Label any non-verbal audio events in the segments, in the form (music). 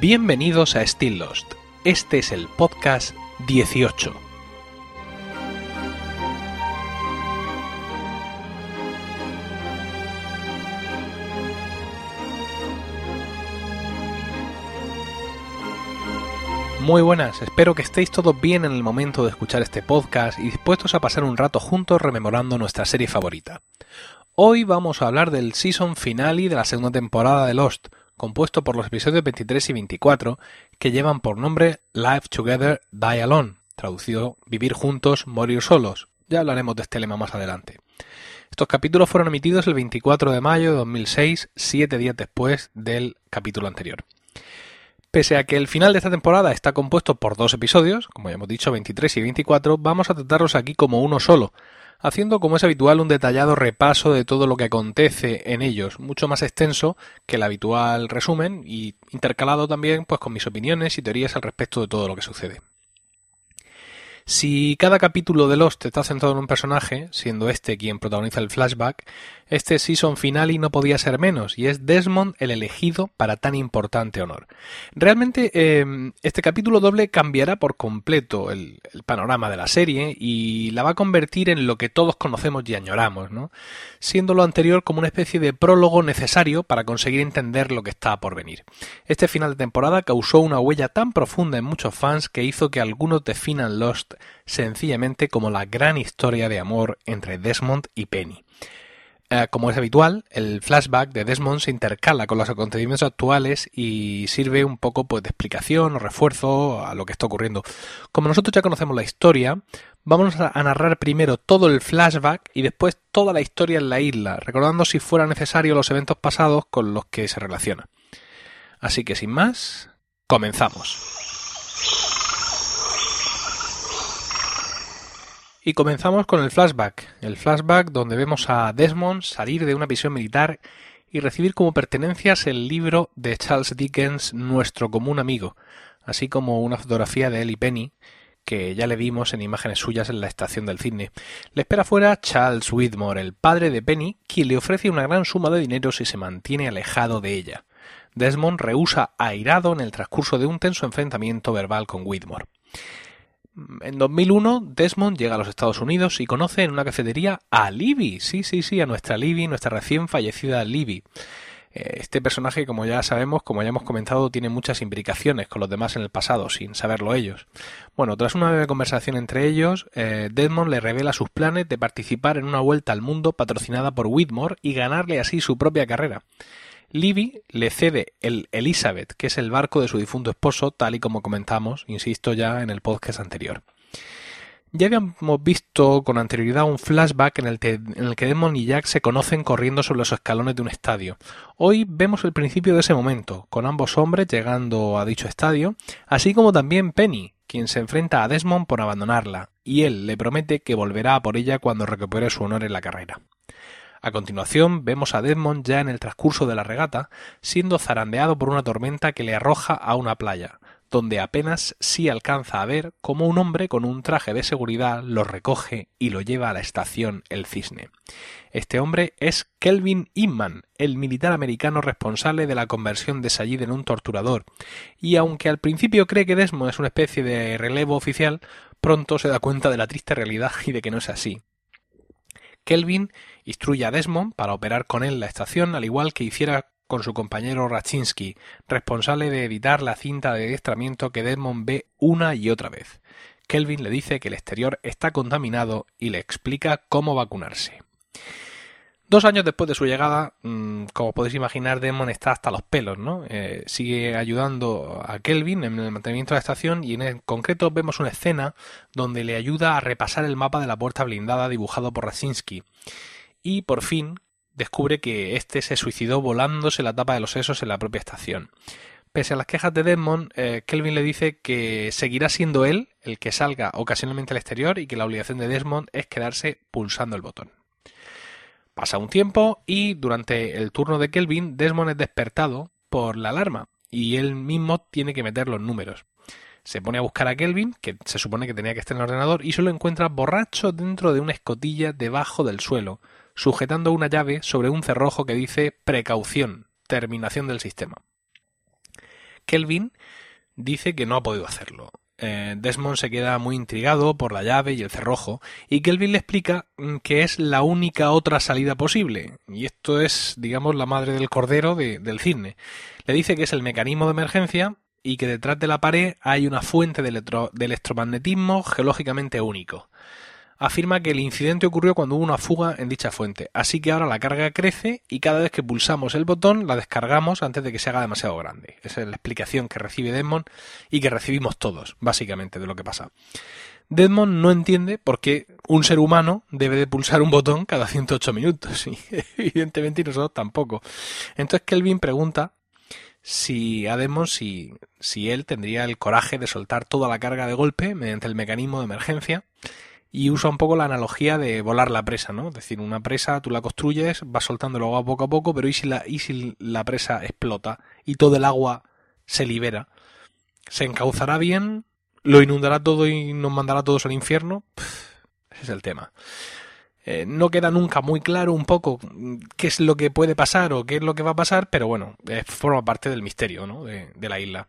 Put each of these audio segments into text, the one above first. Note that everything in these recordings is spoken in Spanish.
Bienvenidos a Still Lost. Este es el podcast 18. Muy buenas, espero que estéis todos bien en el momento de escuchar este podcast y dispuestos a pasar un rato juntos rememorando nuestra serie favorita. Hoy vamos a hablar del season finale de la segunda temporada de Lost, compuesto por los episodios 23 y 24, que llevan por nombre Live Together, Die Alone, traducido Vivir juntos, morir solos. Ya hablaremos de este lema más adelante. Estos capítulos fueron emitidos el 24 de mayo de 2006, siete días después del capítulo anterior. Pese a que el final de esta temporada está compuesto por dos episodios, como ya hemos dicho, 23 y 24, vamos a tratarlos aquí como uno solo, haciendo como es habitual un detallado repaso de todo lo que acontece en ellos, mucho más extenso que el habitual resumen y intercalado también pues con mis opiniones y teorías al respecto de todo lo que sucede. Si cada capítulo de Lost está centrado en un personaje, siendo este quien protagoniza el flashback, este season finale no podía ser menos, y es Desmond el elegido para tan importante honor. Realmente, eh, este capítulo doble cambiará por completo el, el, panorama de la serie y la va a convertir en lo que todos conocemos y añoramos, ¿no? Siendo lo anterior como una especie de prólogo necesario para conseguir entender lo que está por venir. Este final de temporada causó una huella tan profunda en muchos fans que hizo que algunos definan Lost sencillamente como la gran historia de amor entre Desmond y Penny. Eh, como es habitual, el flashback de Desmond se intercala con los acontecimientos actuales y sirve un poco pues, de explicación o refuerzo a lo que está ocurriendo. Como nosotros ya conocemos la historia, vamos a narrar primero todo el flashback y después toda la historia en la isla, recordando si fuera necesario los eventos pasados con los que se relaciona. Así que sin más, comenzamos. Y comenzamos con el flashback, el flashback donde vemos a Desmond salir de una prisión militar y recibir como pertenencias el libro de Charles Dickens Nuestro común amigo, así como una fotografía de él y Penny, que ya le vimos en imágenes suyas en la estación del cine. Le espera fuera Charles Whitmore, el padre de Penny, quien le ofrece una gran suma de dinero si se mantiene alejado de ella. Desmond rehúsa airado en el transcurso de un tenso enfrentamiento verbal con Whitmore. En 2001, Desmond llega a los Estados Unidos y conoce en una cafetería a Libby. Sí, sí, sí, a nuestra Libby, nuestra recién fallecida Libby. Este personaje, como ya sabemos, como ya hemos comentado, tiene muchas implicaciones con los demás en el pasado, sin saberlo ellos. Bueno, tras una breve conversación entre ellos, eh, Desmond le revela sus planes de participar en una vuelta al mundo patrocinada por Whitmore y ganarle así su propia carrera. Libby le cede el Elizabeth, que es el barco de su difunto esposo, tal y como comentamos, insisto ya, en el podcast anterior. Ya habíamos visto con anterioridad un flashback en el, en el, que Desmond y Jack se conocen corriendo sobre los escalones de un estadio. Hoy vemos el principio de ese momento, con ambos hombres llegando a dicho estadio, así como también Penny, quien se enfrenta a Desmond por abandonarla, y él le promete que volverá a por ella cuando recupere su honor en la carrera. A continuación vemos a Desmond ya en el transcurso de la regata, siendo zarandeado por una tormenta que le arroja a una playa, donde apenas sí alcanza a ver cómo un hombre con un traje de seguridad lo recoge y lo lleva a la estación El Cisne. Este hombre es Kelvin Inman, el militar americano responsable de la conversión de Sayid en un torturador, y aunque al principio cree que Desmond es una especie de relevo oficial, pronto se da cuenta de la triste realidad y de que no es así. Kelvin instruye a Desmond para operar con él la estación, al igual que hiciera con su compañero Rachinsky, responsable de editar la cinta de adiestramiento que Desmond ve una y otra vez. Kelvin le dice que el exterior está contaminado y le explica cómo vacunarse. Dos años después de su llegada, mmm, como podéis imaginar, Desmond está hasta los pelos, ¿no? Eh, sigue ayudando a Kelvin en el mantenimiento de la estación y en concreto vemos una escena donde le ayuda a repasar el mapa de la puerta blindada dibujado por Raczynski. Y por fin descubre que este se suicidó volándose la tapa de los sesos en la propia estación. Pese a las quejas de Desmond, eh, Kelvin le dice que seguirá siendo él el que salga ocasionalmente al exterior y que la obligación de Desmond es quedarse pulsando el botón. Pasa un tiempo y durante el turno de Kelvin, Desmond es despertado por la alarma y él mismo tiene que meter los números. Se pone a buscar a Kelvin, que se supone que tenía que estar en el ordenador, y solo encuentra borracho dentro de una escotilla debajo del suelo, sujetando una llave sobre un cerrojo que dice precaución, terminación del sistema. Kelvin dice que no ha podido hacerlo. Eh, Desmond se queda muy intrigado por la llave y el cerrojo, y Kelvin le explica mm, que es la única otra salida posible, y esto es, digamos, la madre del cordero del cisne. Le dice que es el mecanismo de emergencia y que detrás de la pared hay una fuente de electromagnetismo geológicamente único afirma que el incidente ocurrió cuando hubo una fuga en dicha fuente, así que ahora la carga crece y cada vez que pulsamos el botón la descargamos antes de que se haga demasiado grande. Esa es la explicación que recibe Desmond y que recibimos todos, básicamente, de lo que pasa. Desmond no entiende por qué un ser humano debe de pulsar un botón cada 108 minutos, (laughs) y evidentemente nosotros tampoco. Entonces Kelvin pregunta si a Desmond si, si él tendría el coraje de soltar toda la carga de golpe mediante el mecanismo de emergencia y usa un poco la analogía de volar la presa, ¿no? Es decir, una presa tú la construyes, vas soltando el agua poco a poco, pero ¿y si la, y si la presa explota y todo el agua se libera? ¿Se encauzará bien? ¿Lo inundará todo y nos mandará todos al infierno? ese es el tema. Eh, no queda nunca muy claro un poco qué es lo que puede pasar o qué es lo que va a pasar, pero bueno, forma parte del misterio ¿no? de, de la isla.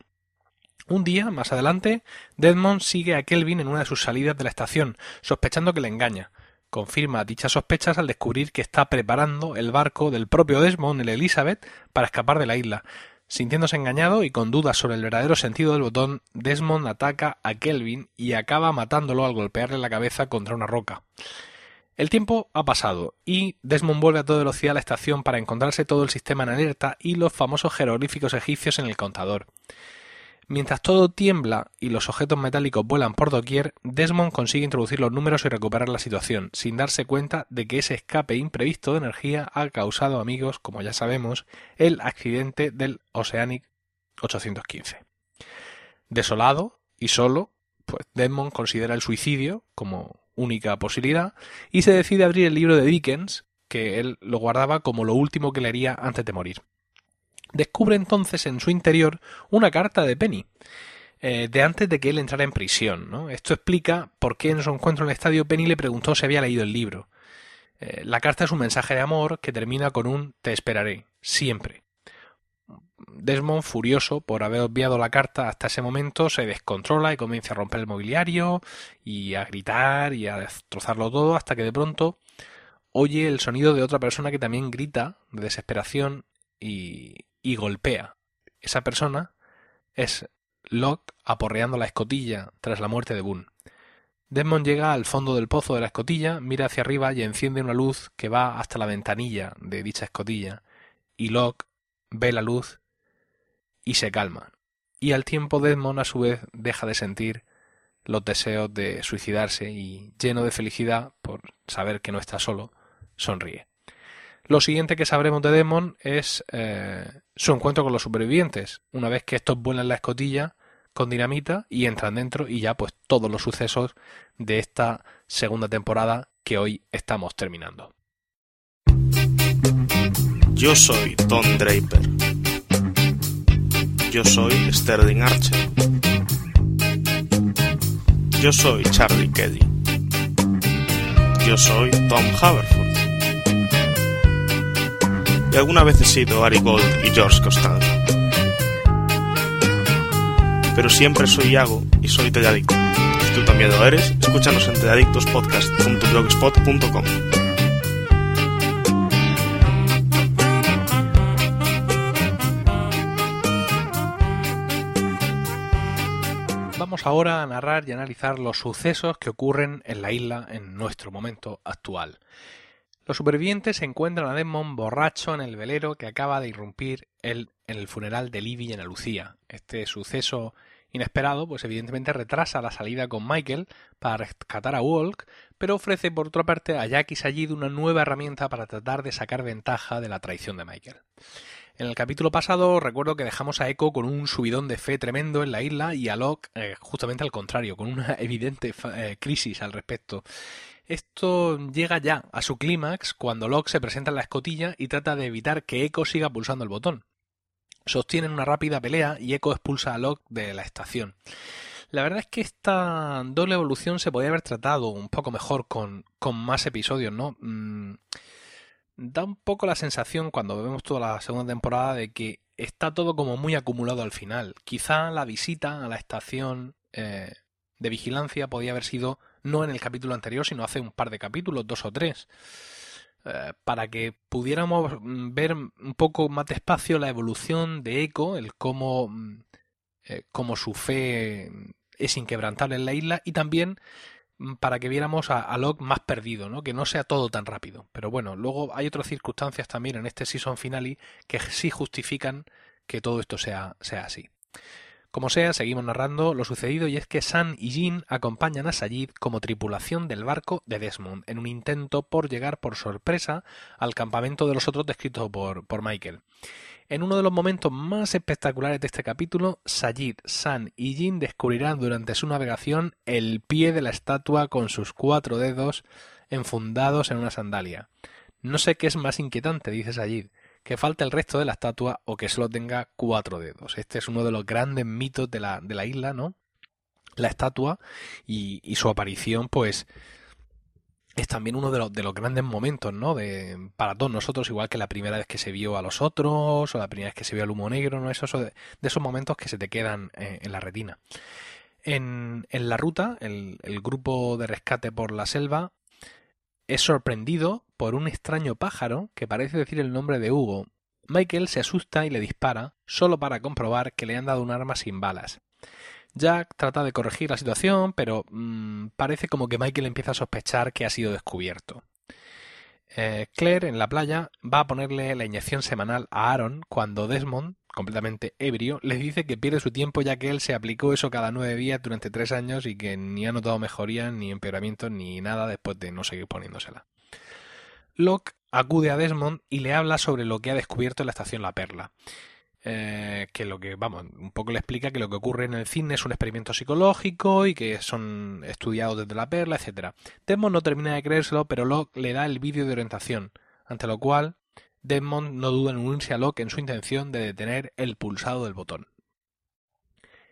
Un día, más adelante, Desmond sigue a Kelvin en una de sus salidas de la estación, sospechando que le engaña. Confirma dichas sospechas al descubrir que está preparando el barco del propio Desmond, el Elizabeth, para escapar de la isla. Sintiéndose engañado y con dudas sobre el verdadero sentido del botón, Desmond ataca a Kelvin y acaba matándolo al golpearle la cabeza contra una roca. El tiempo ha pasado y Desmond vuelve a toda velocidad a la estación para encontrarse todo el sistema en alerta y los famosos jeroglíficos egipcios en el contador. Mientras todo tiembla y los objetos metálicos vuelan por doquier, Desmond consigue introducir los números y recuperar la situación, sin darse cuenta de que ese escape imprevisto de energía ha causado, amigos, como ya sabemos, el accidente del Oceanic 815. Desolado y solo, pues Desmond considera el suicidio como única posibilidad y se decide abrir el libro de Dickens, que él lo guardaba como lo último que le haría antes de morir descubre entonces en su interior una carta de Penny. Eh, de antes de que él entrara en prisión. ¿no? Esto explica por qué en su encuentro en el estadio Penny le preguntó si había leído el libro. Eh, la carta es un mensaje de amor que termina con un te esperaré, siempre. Desmond, furioso por haber obviado la carta hasta ese momento, se descontrola y comienza a romper el mobiliario y a gritar y a destrozarlo todo hasta que de pronto oye el sonido de otra persona que también grita de desesperación y, y golpea. Esa persona es Locke aporreando la escotilla tras la muerte de Boone. Desmond llega al fondo del pozo de la escotilla, mira hacia arriba y enciende una luz que va hasta la ventanilla de dicha escotilla, y Locke ve la luz y se calma. Y al tiempo Desmond a su vez deja de sentir los deseos de suicidarse y, lleno de felicidad por saber que no está solo, sonríe. Lo siguiente que sabremos de Demon es eh, su encuentro con los supervivientes, una vez que estos vuelan la escotilla con dinamita y entran dentro y ya pues todos los sucesos de esta segunda temporada que hoy estamos terminando. Yo soy Tom Draper. Yo soy Sterling Archer. Yo soy Charlie Keddy. Yo soy Tom Haverford y alguna vez he sido Ari Gold y George Costanza. Pero siempre soy Iago y soy Telladicto. Si tú también lo eres, escúchanos en telladictospodcast.blogspot.com. Vamos ahora a narrar y analizar los sucesos que ocurren en la isla en nuestro momento actual. Los supervivientes encuentran a Desmond borracho en el velero que acaba de irrumpir en el funeral de Libby y Ana Lucía. Este suceso inesperado, pues evidentemente retrasa la salida con Michael para rescatar a Walk, pero ofrece por otra parte a Jack y una nueva herramienta para tratar de sacar ventaja de la traición de Michael. En el capítulo pasado recuerdo que dejamos a Echo con un subidón de fe tremendo en la isla y a Locke eh, justamente al contrario, con una (laughs) evidente eh, crisis al respecto. Esto llega ya a su clímax cuando Locke se presenta en la escotilla y trata de evitar que Echo siga pulsando el botón. Sostienen una rápida pelea y Echo expulsa a Locke de la estación. La verdad es que esta doble evolución se podría haber tratado un poco mejor con, con más episodios, ¿no? Mm, da un poco la sensación cuando vemos toda la segunda temporada de que está todo como muy acumulado al final. Quizá la visita a la estación eh, de vigilancia podía haber sido no en el capítulo anterior, sino hace un par de capítulos, dos o tres. Eh, para que pudiéramos mm, ver un poco más despacio la evolución de Echo, el cómo, mm, eh, cómo su fe es inquebrantable en la isla y también mm, para que viéramos a, a, Locke más perdido, ¿no? que no sea todo tan rápido. Pero bueno, luego hay otras circunstancias también en este season finale que sí justifican que todo esto sea, sea así. Como sea, seguimos narrando lo sucedido y es que San y Jin acompañan a Sayid como tripulación del barco de Desmond en un intento por llegar por sorpresa al campamento de los otros descrito por, por Michael. En uno de los momentos más espectaculares de este capítulo, Sayid, San y Jin descubrirán durante su navegación el pie de la estatua con sus cuatro dedos enfundados en una sandalia. No sé qué es más inquietante, dice Sayid, que falte el resto de la estatua o que solo tenga cuatro dedos. Este es uno de los grandes mitos de la, de la isla, ¿no? La estatua y, y, su aparición, pues, es también uno de los, de los grandes momentos, ¿no? De, para todos nosotros, igual que la primera vez que se vio a los otros, o la primera vez que se vio al humo negro, ¿no? Eso, de, esos momentos que se te quedan eh, en la retina. En, en la ruta, el, el grupo de rescate por la selva es sorprendido por un extraño pájaro que parece decir el nombre de Hugo. Michael se asusta y le dispara, solo para comprobar que le han dado un arma sin balas. Jack trata de corregir la situación, pero mmm, parece como que Michael empieza a sospechar que ha sido descubierto. Eh, Claire, en la playa, va a ponerle la inyección semanal a Aaron cuando Desmond, completamente ebrio, le dice que pierde su tiempo ya que él se aplicó eso cada nueve días durante tres años y que ni ha notado mejoría, ni empeoramiento, ni nada después de no seguir poniéndosela. Locke acude a Desmond y le habla sobre lo que ha descubierto en la estación La Perla. Eh, que lo que, vamos, un poco le explica que lo que ocurre en el cine es un experimento psicológico y que son estudiados desde la perla, etc. Desmond no termina de creérselo, pero Locke le da el vídeo de orientación, ante lo cual Desmond no duda en unirse a Locke en su intención de detener el pulsado del botón.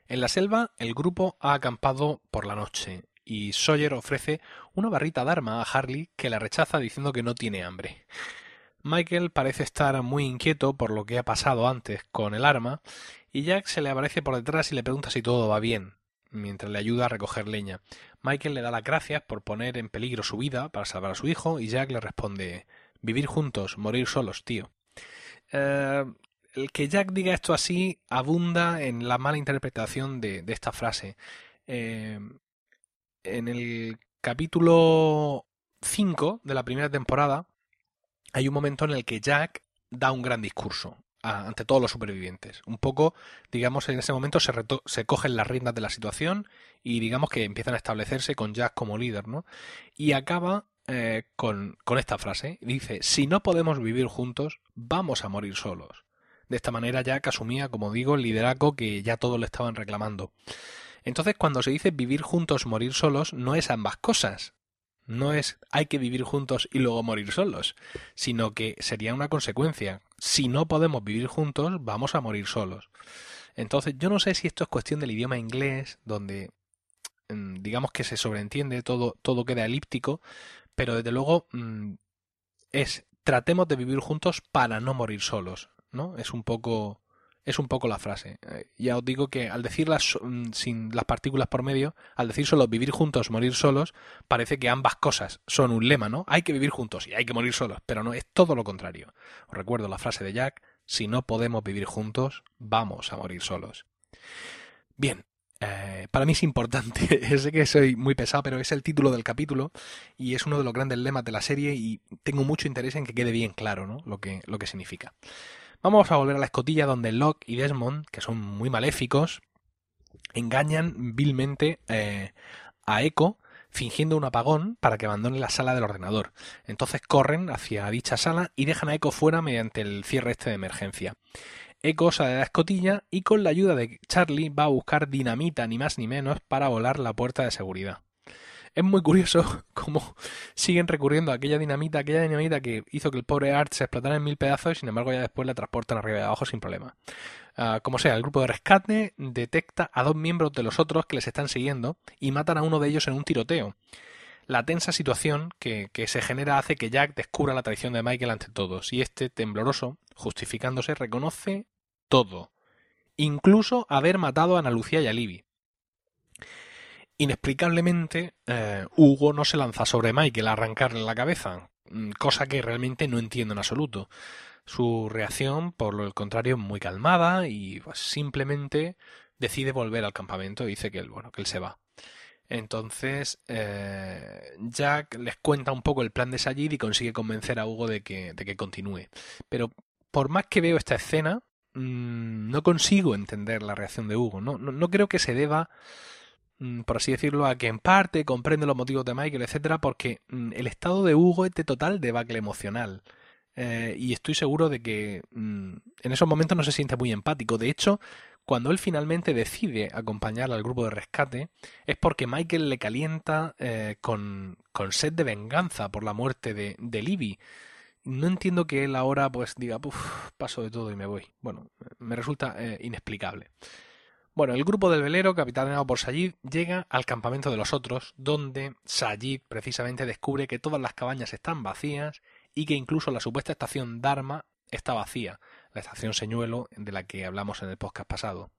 En la selva, el grupo ha acampado por la noche y Sawyer ofrece una barrita de arma a Harley que la rechaza diciendo que no tiene hambre. Michael parece estar muy inquieto por lo que ha pasado antes con el arma, y Jack se le aparece por detrás y le pregunta si todo va bien, mientras le ayuda a recoger leña. Michael le da las gracias por poner en peligro su vida para salvar a su hijo, y Jack le responde Vivir juntos, morir solos, tío. Eh, el que Jack diga esto así abunda en la mala interpretación de, esta frase. Eh, en el capítulo 5 de la primera temporada, hay un momento en el que Jack da un gran discurso ante todos los supervivientes. Un poco, digamos, en ese momento se, se cogen las riendas de la situación y digamos que empiezan a establecerse con Jack como líder, ¿no? Y acaba eh, con, esta frase. Dice, si no podemos vivir juntos, vamos a morir solos. De esta manera Jack asumía, como digo, el liderazgo que ya todos le estaban reclamando. Entonces, cuando se dice vivir juntos, morir solos, no es ambas cosas, no es hay que vivir juntos y luego morir solos, sino que sería una consecuencia. Si no podemos vivir juntos, vamos a morir solos. Entonces, yo no sé si esto es cuestión del idioma inglés, donde mm, digamos que se sobreentiende, todo, todo queda elíptico, pero desde luego mm, es tratemos de vivir juntos para no morir solos, ¿no? Es un poco es un poco la frase. Eh, ya os digo que al decirlas mm, sin las partículas por medio, al decir solo vivir juntos, morir solos, parece que ambas cosas son un lema, ¿no? Hay que vivir juntos y hay que morir solos, pero no, es todo lo contrario. Os recuerdo la frase de Jack, si no podemos vivir juntos, vamos a morir solos. Bien, eh, para mí es importante, (laughs) sé que soy muy pesado, pero es el título del capítulo y es uno de los grandes lemas de la serie y tengo mucho interés en que quede bien claro ¿no? lo, que, lo que significa. Vamos a volver a la escotilla donde Locke y Desmond, que son muy maléficos, engañan vilmente eh, a Echo fingiendo un apagón para que abandone la sala del ordenador. Entonces corren hacia dicha sala y dejan a Echo fuera mediante el cierre este de emergencia. Echo sale de la escotilla y con la ayuda de Charlie va a buscar dinamita ni más ni menos para volar la puerta de seguridad es muy curioso (laughs) cómo siguen recurriendo a aquella dinamita, aquella dinamita que hizo que el pobre Art se explotara en mil pedazos y sin embargo ya después la transportan arriba y abajo sin problema. Uh, como sea, el grupo de rescate detecta a dos miembros de los otros que les están siguiendo y matan a uno de ellos en un tiroteo. La tensa situación que, se genera hace que Jack descubra la traición de Michael ante todos, y este, tembloroso, justificándose, reconoce todo, incluso haber matado a Ana Lucía y a Libby. Inexplicablemente, eh, Hugo no se lanza sobre Michael a arrancarle la cabeza, mm, cosa que realmente no entiendo en absoluto. Su reacción, por el contrario, es muy calmada y pues, simplemente decide volver al campamento y dice que bueno, que él se va. Entonces, eh, Jack les cuenta un poco el plan de Sajid y consigue convencer a Hugo de que, de que continúe. Pero por más que veo esta escena, mmm, no consigo entender la reacción de Hugo. No, no, no creo que se deba, mmm, por así decirlo, a que en parte comprende los motivos de Michael, etcétera, porque mmm, el estado de Hugo es de total debacle emocional. Eh, y estoy seguro de que en esos momentos no se siente muy empático. De hecho, cuando él finalmente decide acompañar al grupo de rescate, es porque Michael le calienta eh, con, con, sed de venganza por la muerte de, de Libby. No entiendo que él ahora pues diga, paso de todo y me voy. Bueno, me resulta eh, inexplicable. Bueno, el grupo del velero, capitaneado por Sayid, llega al campamento de los otros, donde Sayid precisamente descubre que todas las cabañas están vacías y que incluso la supuesta estación Dharma está vacía, la estación Señuelo de la que hablamos en el podcast pasado.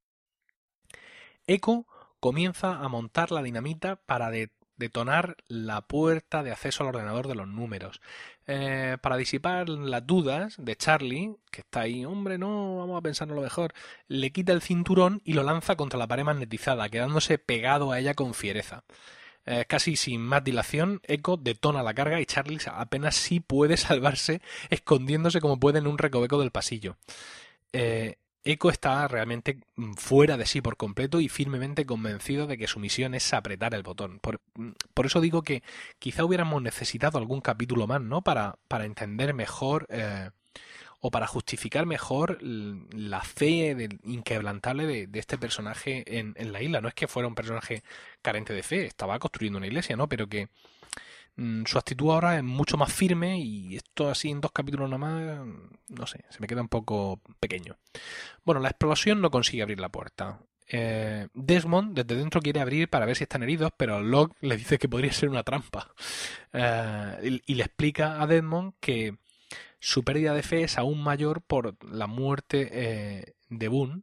Echo comienza a montar la dinamita para de detonar la puerta de acceso al ordenador de los números. Eh, para disipar las dudas de Charlie, que está ahí, hombre, no, vamos a pensarlo lo mejor, le quita el cinturón y lo lanza contra la pared magnetizada, quedándose pegado a ella con fiereza. Eh, casi sin más dilación, Echo detona la carga y Charlie apenas sí puede salvarse escondiéndose como puede en un recoveco del pasillo. Eh, Echo está realmente mm, fuera de sí por completo y firmemente convencido de que su misión es apretar el botón. Por, mm, por eso digo que quizá hubiéramos necesitado algún capítulo más, ¿no? Para, para entender mejor eh, o para justificar mejor la fe inquebrantable de, este personaje en, la isla. No es que fuera un personaje carente de fe, estaba construyendo una iglesia, ¿no? Pero que mmm, su actitud ahora es mucho más firme y esto así en dos capítulos nada más, no sé, se me queda un poco pequeño. Bueno, la explosión no consigue abrir la puerta. Eh, Desmond desde dentro quiere abrir para ver si están heridos, pero Locke le dice que podría ser una trampa. Eh, y le explica a Desmond que su pérdida de fe es aún mayor por la muerte eh, de Boone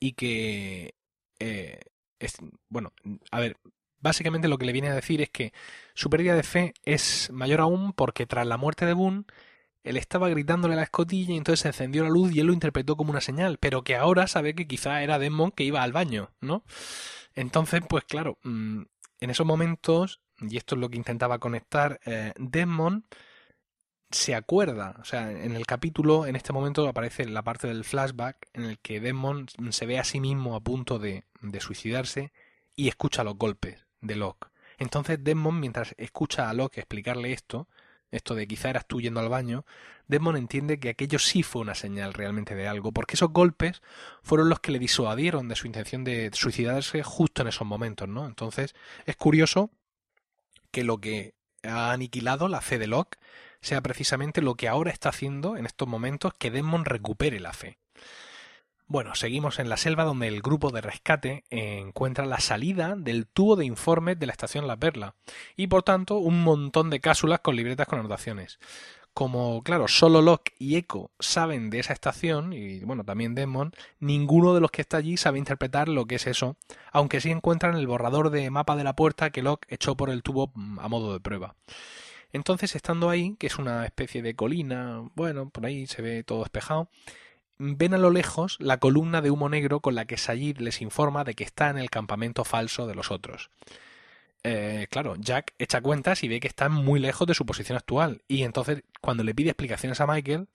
y que eh, es, bueno, a ver, básicamente lo que le viene a decir es que su pérdida de fe es mayor aún porque tras la muerte de Boone él estaba gritándole a la escotilla y entonces se encendió la luz y él lo interpretó como una señal, pero que ahora sabe que quizá era Desmond que iba al baño, ¿no? Entonces, pues claro, mm, en esos momentos, y esto es lo que intentaba conectar, eh, Desmond se acuerda, o sea, en el capítulo, en este momento aparece la parte del flashback en el que Desmond se ve a sí mismo a punto de, suicidarse y escucha los golpes de Locke. Entonces Desmond, mientras escucha a Locke explicarle esto, esto de quizá eras tú yendo al baño, Desmond entiende que aquello sí fue una señal realmente de algo, porque esos golpes fueron los que le disuadieron de su intención de suicidarse justo en esos momentos, ¿no? Entonces es curioso que lo que ha aniquilado la fe de Locke sea precisamente lo que ahora está haciendo en estos momentos que Desmond recupere la fe. Bueno, seguimos en la selva donde el grupo de rescate encuentra la salida del tubo de informes de la estación La Perla y por tanto un montón de cápsulas con libretas con anotaciones. Como, claro, solo Locke y Echo saben de esa estación, y bueno, también Desmond, ninguno de los que está allí sabe interpretar lo que es eso, aunque sí encuentran el borrador de mapa de la puerta que Locke echó por el tubo a modo de prueba. Entonces, estando ahí, que es una especie de colina, bueno, por ahí se ve todo despejado, ven a lo lejos la columna de humo negro con la que Sayid les informa de que está en el campamento falso de los otros. Eh, claro, Jack echa cuentas y ve que están muy lejos de su posición actual, y entonces, cuando le pide explicaciones a Michael,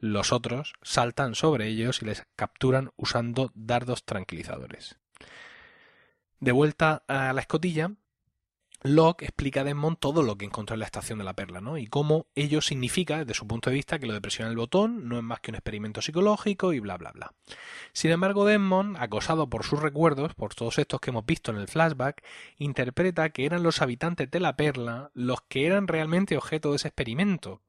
los otros saltan sobre ellos y les capturan usando dardos tranquilizadores. De vuelta a la escotilla, Locke explica a Desmond todo lo que encontró en la estación de la perla, ¿no? Y cómo ello significa, desde su punto de vista, que lo de presionar el botón no es más que un experimento psicológico y bla bla bla. Sin embargo, Desmond, acosado por sus recuerdos, por todos estos que hemos visto en el flashback, interpreta que eran los habitantes de la perla los que eran realmente objeto de ese experimento.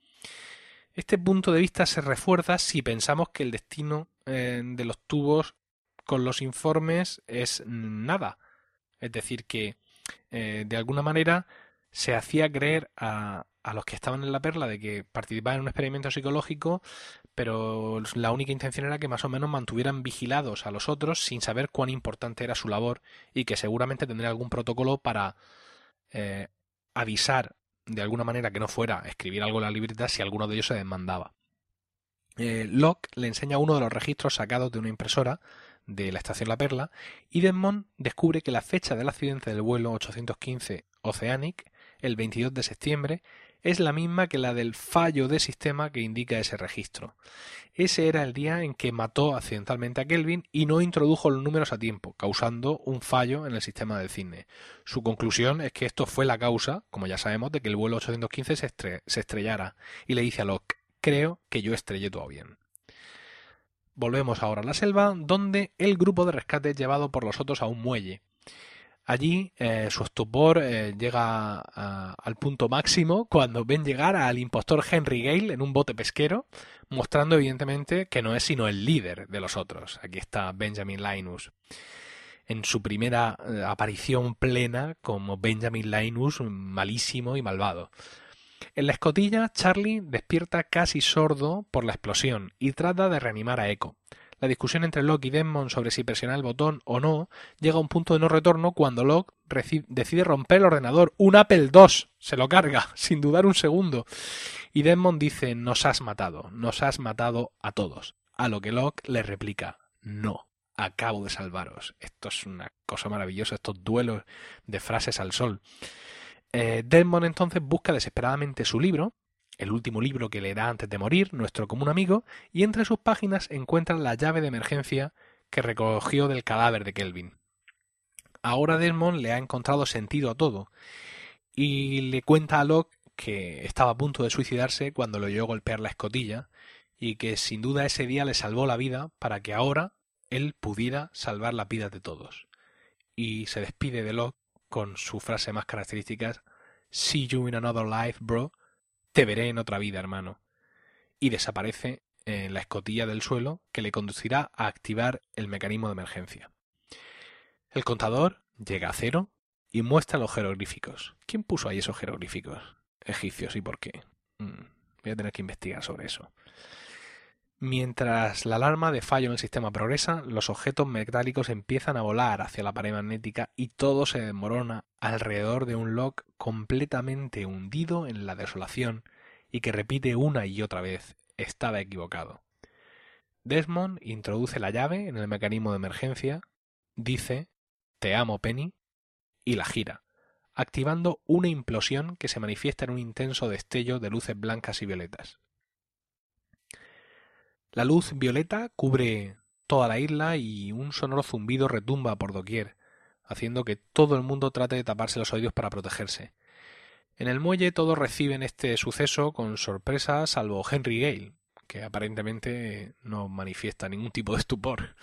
Este punto de vista se refuerza si pensamos que el destino eh, de los tubos con los informes es nada. Es decir, que eh, de alguna manera se hacía creer a, a los que estaban en la perla de que participaban en un experimento psicológico, pero la única intención era que más o menos mantuvieran vigilados a los otros sin saber cuán importante era su labor y que seguramente tendría algún protocolo para eh, avisar de alguna manera que no fuera escribir algo en la libreta si alguno de ellos se demandaba. Eh, Locke le enseña uno de los registros sacados de una impresora de la estación La Perla y Desmond descubre que la fecha del accidente del vuelo 815 Oceanic, el 22 de septiembre, es la misma que la del fallo de sistema que indica ese registro. Ese era el día en que mató accidentalmente a Kelvin y no introdujo los números a tiempo, causando un fallo en el sistema del cine. Su conclusión es que esto fue la causa, como ya sabemos, de que el vuelo 815 se, se estrellara, y le dice a Locke, creo que yo estrellé todo bien. Volvemos ahora a la selva, donde el grupo de rescate es llevado por los otros a un muelle. Allí eh, su estupor eh, llega al punto máximo cuando ven llegar al impostor Henry Gale en un bote pesquero, mostrando evidentemente que no es sino el líder de los otros. Aquí está Benjamin Linus. En su primera eh, aparición plena como Benjamin Linus malísimo y malvado. En la escotilla, Charlie despierta casi sordo por la explosión y trata de reanimar a Echo. La discusión entre Locke y Desmond sobre si presionar el botón o no llega a un punto de no retorno cuando Locke decide romper el ordenador. Un Apple II se lo carga, (laughs) sin dudar un segundo. Y Desmond dice, nos has matado, nos has matado a todos. A lo que Locke le replica, no, acabo de salvaros. Esto es una cosa maravillosa, estos duelos de frases al sol. Eh, Desmond entonces busca desesperadamente su libro, el último libro que leerá antes de morir, nuestro común amigo, y entre sus páginas encuentra la llave de emergencia que recogió del cadáver de Kelvin. Ahora Desmond le ha encontrado sentido a todo y le cuenta a Locke que estaba a punto de suicidarse cuando lo oyó golpear la escotilla y que sin duda ese día le salvó la vida para que ahora él pudiera salvar la vida de todos. Y se despide de Locke con su frase más característica See you in another life, bro te veré en otra vida, hermano. Y desaparece en la escotilla del suelo que le conducirá a activar el mecanismo de emergencia. El contador llega a cero y muestra los jeroglíficos. ¿Quién puso ahí esos jeroglíficos? Egipcios, ¿y por qué? Mm, voy a tener que investigar sobre eso. Mientras la alarma de fallo en el sistema progresa, los objetos metálicos empiezan a volar hacia la pared magnética y todo se desmorona alrededor de un Locke completamente hundido en la desolación y que repite una y otra vez estaba equivocado. Desmond introduce la llave en el mecanismo de emergencia, dice Te amo, Penny, y la gira, activando una implosión que se manifiesta en un intenso destello de luces blancas y violetas. La luz violeta cubre toda la isla y un sonoro zumbido retumba por doquier, haciendo que todo el mundo trate de taparse los oídos para protegerse. En el muelle todos reciben este suceso con sorpresa, salvo Henry Gale, que aparentemente no manifiesta ningún tipo de estupor.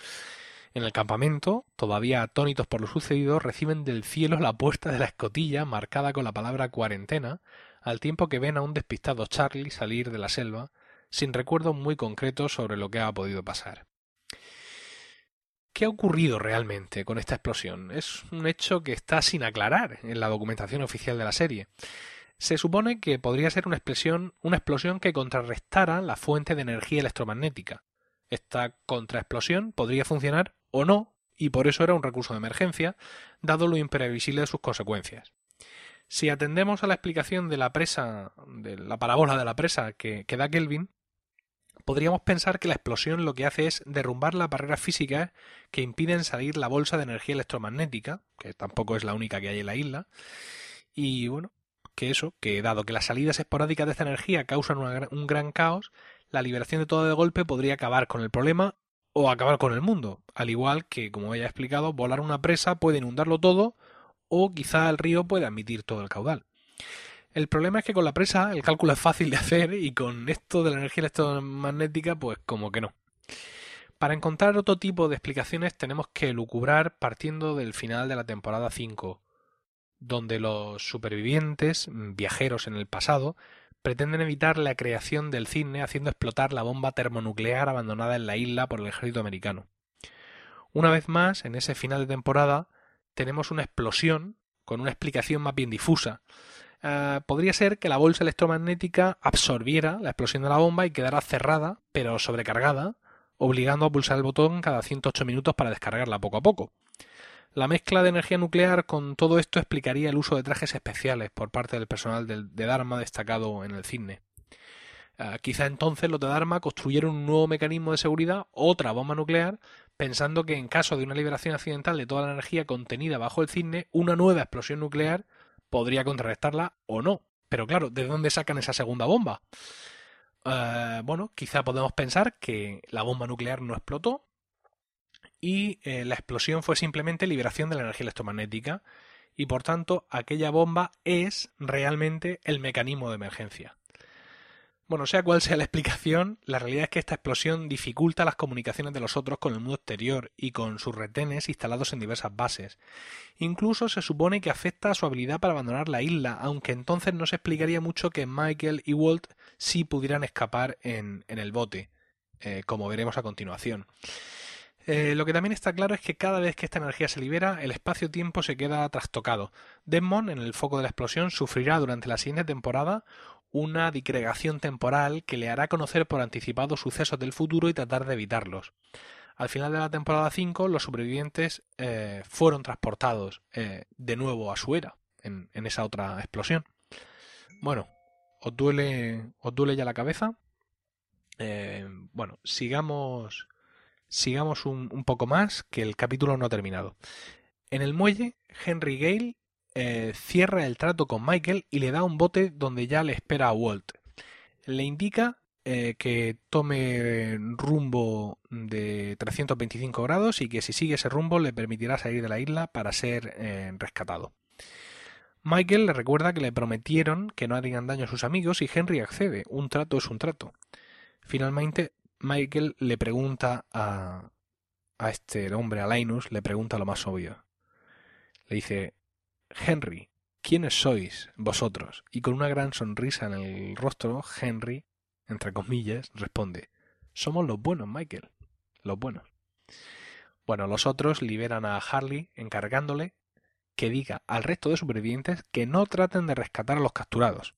En el campamento, todavía atónitos por lo sucedido, reciben del cielo la puesta de la escotilla marcada con la palabra cuarentena, al tiempo que ven a un despistado Charlie salir de la selva, sin recuerdos muy concretos sobre lo que ha podido pasar. ¿Qué ha ocurrido realmente con esta explosión? Es un hecho que está sin aclarar en la documentación oficial de la serie. Se supone que podría ser una explosión, una explosión que contrarrestara la fuente de energía electromagnética. Esta contraexplosión podría funcionar o no, y por eso era un recurso de emergencia, dado lo imprevisible de sus consecuencias. Si atendemos a la explicación de la presa, de la parábola de la presa que, que da Kelvin, podríamos pensar que la explosión lo que hace es derrumbar las barreras físicas que impiden salir la bolsa de energía electromagnética, que tampoco es la única que hay en la isla, y bueno, que eso, que dado que las salidas esporádicas de esta energía causan un gran caos, la liberación de todo de golpe podría acabar con el problema o acabar con el mundo, al igual que, como ya he explicado, volar una presa puede inundarlo todo o quizá el río puede admitir todo el caudal. El problema es que con la presa el cálculo es fácil de hacer y con esto de la energía electromagnética pues como que no. Para encontrar otro tipo de explicaciones tenemos que lucubrar partiendo del final de la temporada 5, donde los supervivientes, viajeros en el pasado, pretenden evitar la creación del cisne haciendo explotar la bomba termonuclear abandonada en la isla por el ejército americano. Una vez más, en ese final de temporada, tenemos una explosión con una explicación más bien difusa, eh, podría ser que la bolsa electromagnética absorbiera la explosión de la bomba y quedara cerrada, pero sobrecargada, obligando a pulsar el botón cada 108 minutos para descargarla poco a poco. La mezcla de energía nuclear con todo esto explicaría el uso de trajes especiales por parte del personal de Dharma destacado en el cine. Eh, quizá entonces los de Dharma construyeron un nuevo mecanismo de seguridad, otra bomba nuclear, pensando que en caso de una liberación accidental de toda la energía contenida bajo el cisne, una nueva explosión nuclear podría contrarrestarla o no. Pero claro, ¿de dónde sacan esa segunda bomba? Eh, bueno, quizá podemos pensar que la bomba nuclear no explotó y eh, la explosión fue simplemente liberación de la energía electromagnética y por tanto aquella bomba es realmente el mecanismo de emergencia. Bueno, sea cual sea la explicación, la realidad es que esta explosión dificulta las comunicaciones de los otros con el mundo exterior y con sus retenes instalados en diversas bases. Incluso se supone que afecta a su habilidad para abandonar la isla, aunque entonces no se explicaría mucho que Michael y Walt sí pudieran escapar en, el bote, eh, como veremos a continuación. Eh, lo que también está claro es que cada vez que esta energía se libera, el espacio-tiempo se queda trastocado. Desmond, en el foco de la explosión, sufrirá durante la siguiente temporada una dicregación temporal que le hará conocer por anticipado sucesos del futuro y tratar de evitarlos. Al final de la temporada 5, los supervivientes eh, fueron transportados eh, de nuevo a su era, en, esa otra explosión. Bueno, ¿os duele, os duele ya la cabeza? bueno, sigamos sigamos un, poco más, que el capítulo no ha terminado. En el muelle, Henry Gale eh, cierra el trato con Michael y le da un bote donde ya le espera a Walt. Le indica eh, que tome rumbo de 325 grados y que si sigue ese rumbo le permitirá salir de la isla para ser eh, rescatado. Michael le recuerda que le prometieron que no harían daño a sus amigos y Henry accede. Un trato es un trato. Finalmente, Michael le pregunta a, a este hombre, a Linus, le pregunta lo más obvio. Le dice, Henry, ¿quiénes sois vosotros? Y con una gran sonrisa en el rostro, Henry, entre comillas, responde, somos los buenos, Michael, los buenos. Bueno, los otros liberan a Harley encargándole que diga al resto de supervivientes que no traten de rescatar a los capturados.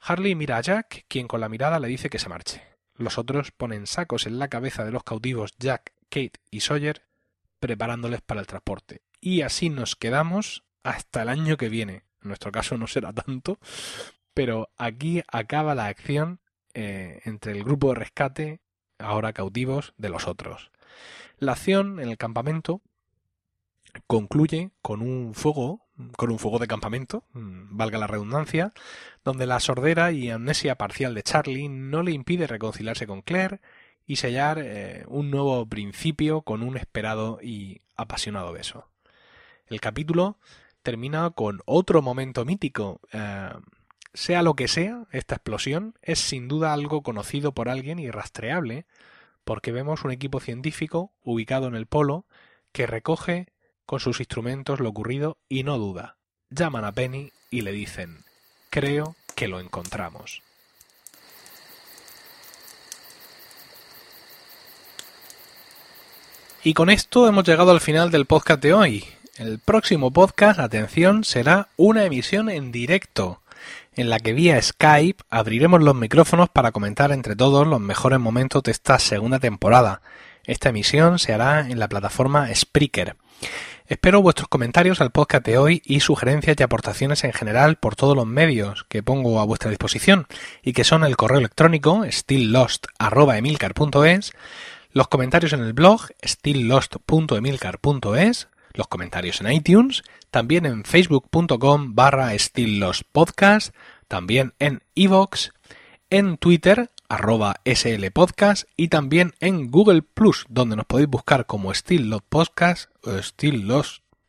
Harley mira a Jack, quien con la mirada le dice que se marche. Los otros ponen sacos en la cabeza de los cautivos Jack, Kate y Sawyer, preparándoles para el transporte. Y así nos quedamos hasta el año que viene. En nuestro caso no será tanto, pero aquí acaba la acción eh, entre el grupo de rescate, ahora cautivos, de los otros. La acción en el campamento concluye con un fuego, con un fuego de campamento, mm, valga la redundancia, donde la sordera y amnesia parcial de Charlie no le impide reconciliarse con Claire y sellar eh, un nuevo principio con un esperado y apasionado beso. El capítulo termina con otro momento mítico. Eh, sea lo que sea, esta explosión es sin duda algo conocido por alguien y rastreable, porque vemos un equipo científico ubicado en el polo que recoge con sus instrumentos lo ocurrido y no duda. Llaman a Penny y le dicen, creo que lo encontramos. Y con esto hemos llegado al final del podcast de hoy. El próximo podcast, atención, será una emisión en directo, en la que vía Skype abriremos los micrófonos para comentar entre todos los mejores momentos de esta segunda temporada. Esta emisión se hará en la plataforma Spreaker. Espero vuestros comentarios al podcast de hoy y sugerencias y aportaciones en general por todos los medios que pongo a vuestra disposición y que son el correo electrónico stilllost.emilcar.es, los comentarios en el blog stilllost.emilcar.es, los comentarios en iTunes, también en facebook.com barra stilllostpodcast, también en iVoox, en Twitter arroba slpodcast y también en Google Plus, donde nos podéis buscar como Still Podcast o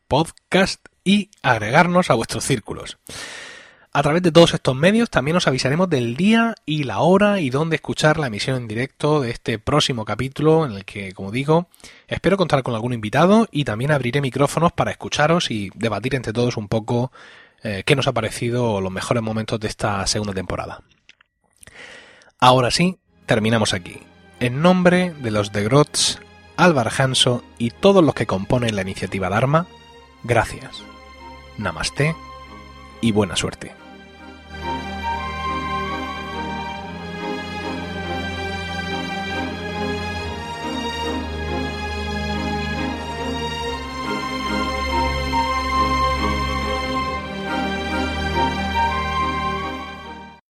Podcast y agregarnos a vuestros círculos. A través de todos estos medios también os avisaremos del día y la hora y dónde escuchar la emisión en directo de este próximo capítulo en el que, como digo, espero contar con algún invitado y también abriré micrófonos para escucharos y debatir entre todos un poco eh, qué nos ha parecido los mejores momentos de esta segunda temporada. Ahora sí, terminamos aquí. En nombre de los de Grotz, Álvaro Hanso y todos los que componen la iniciativa Dharma, gracias. Namaste y buena suerte.